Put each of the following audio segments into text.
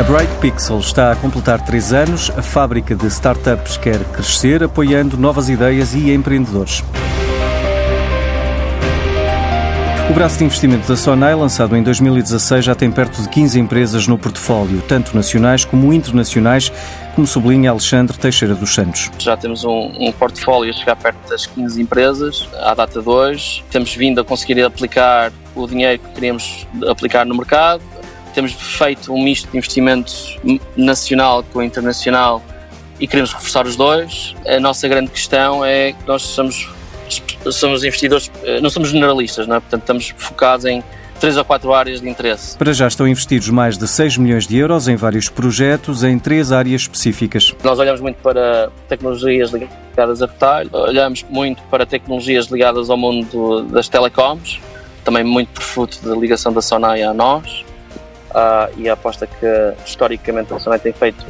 A Bright Pixel está a completar três anos. A fábrica de startups quer crescer, apoiando novas ideias e empreendedores. O braço de investimento da Sonai, lançado em 2016, já tem perto de 15 empresas no portfólio, tanto nacionais como internacionais, como sublinha Alexandre Teixeira dos Santos. Já temos um, um portfólio a chegar perto das 15 empresas, à data de hoje. Temos vindo a conseguir aplicar o dinheiro que queríamos aplicar no mercado temos feito um misto de investimentos nacional com internacional e queremos reforçar os dois. A nossa grande questão é que nós somos, somos investidores, eh, não somos generalistas, não é? portanto estamos focados em três ou quatro áreas de interesse. Para já estão investidos mais de 6 milhões de euros em vários projetos em três áreas específicas. Nós olhamos muito para tecnologias ligadas a retalho, olhamos muito para tecnologias ligadas ao mundo das telecoms, também muito por fruto da ligação da Sonai a nós uh, e a aposta que historicamente a Sonai tem feito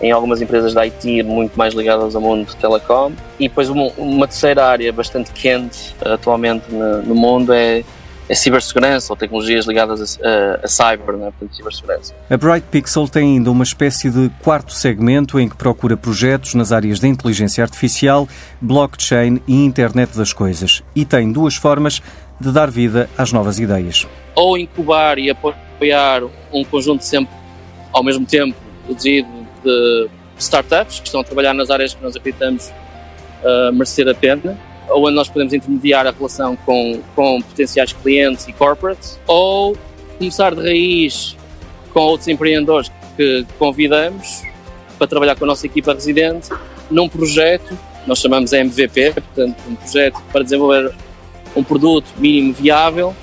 em algumas empresas da IT muito mais ligadas ao mundo de telecom. E depois uma, uma terceira área bastante quente atualmente no, no mundo é a cibersegurança ou tecnologias ligadas a, a, a cyber, né? Portanto, cibersegurança. A Bright Pixel tem ainda uma espécie de quarto segmento em que procura projetos nas áreas da inteligência artificial, blockchain e internet das coisas. E tem duas formas de dar vida às novas ideias. Ou incubar e apoiar um conjunto sempre ao mesmo tempo reduzido de startups que estão a trabalhar nas áreas que nós acreditamos uh, merecer a pena, ou onde nós podemos intermediar a relação com, com potenciais clientes e corporates, ou começar de raiz com outros empreendedores que convidamos para trabalhar com a nossa equipa residente num projeto, nós chamamos MVP, portanto, um projeto para desenvolver um produto mínimo viável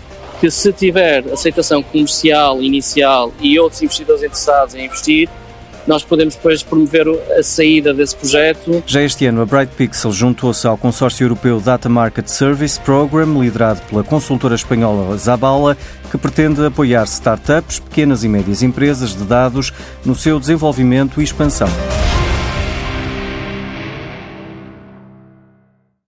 que se tiver aceitação comercial inicial e outros investidores interessados em investir, nós podemos depois promover a saída desse projeto. Já este ano, a Bright Pixel juntou-se ao consórcio europeu Data Market Service Program, liderado pela consultora espanhola Zabala, que pretende apoiar startups, pequenas e médias empresas de dados no seu desenvolvimento e expansão.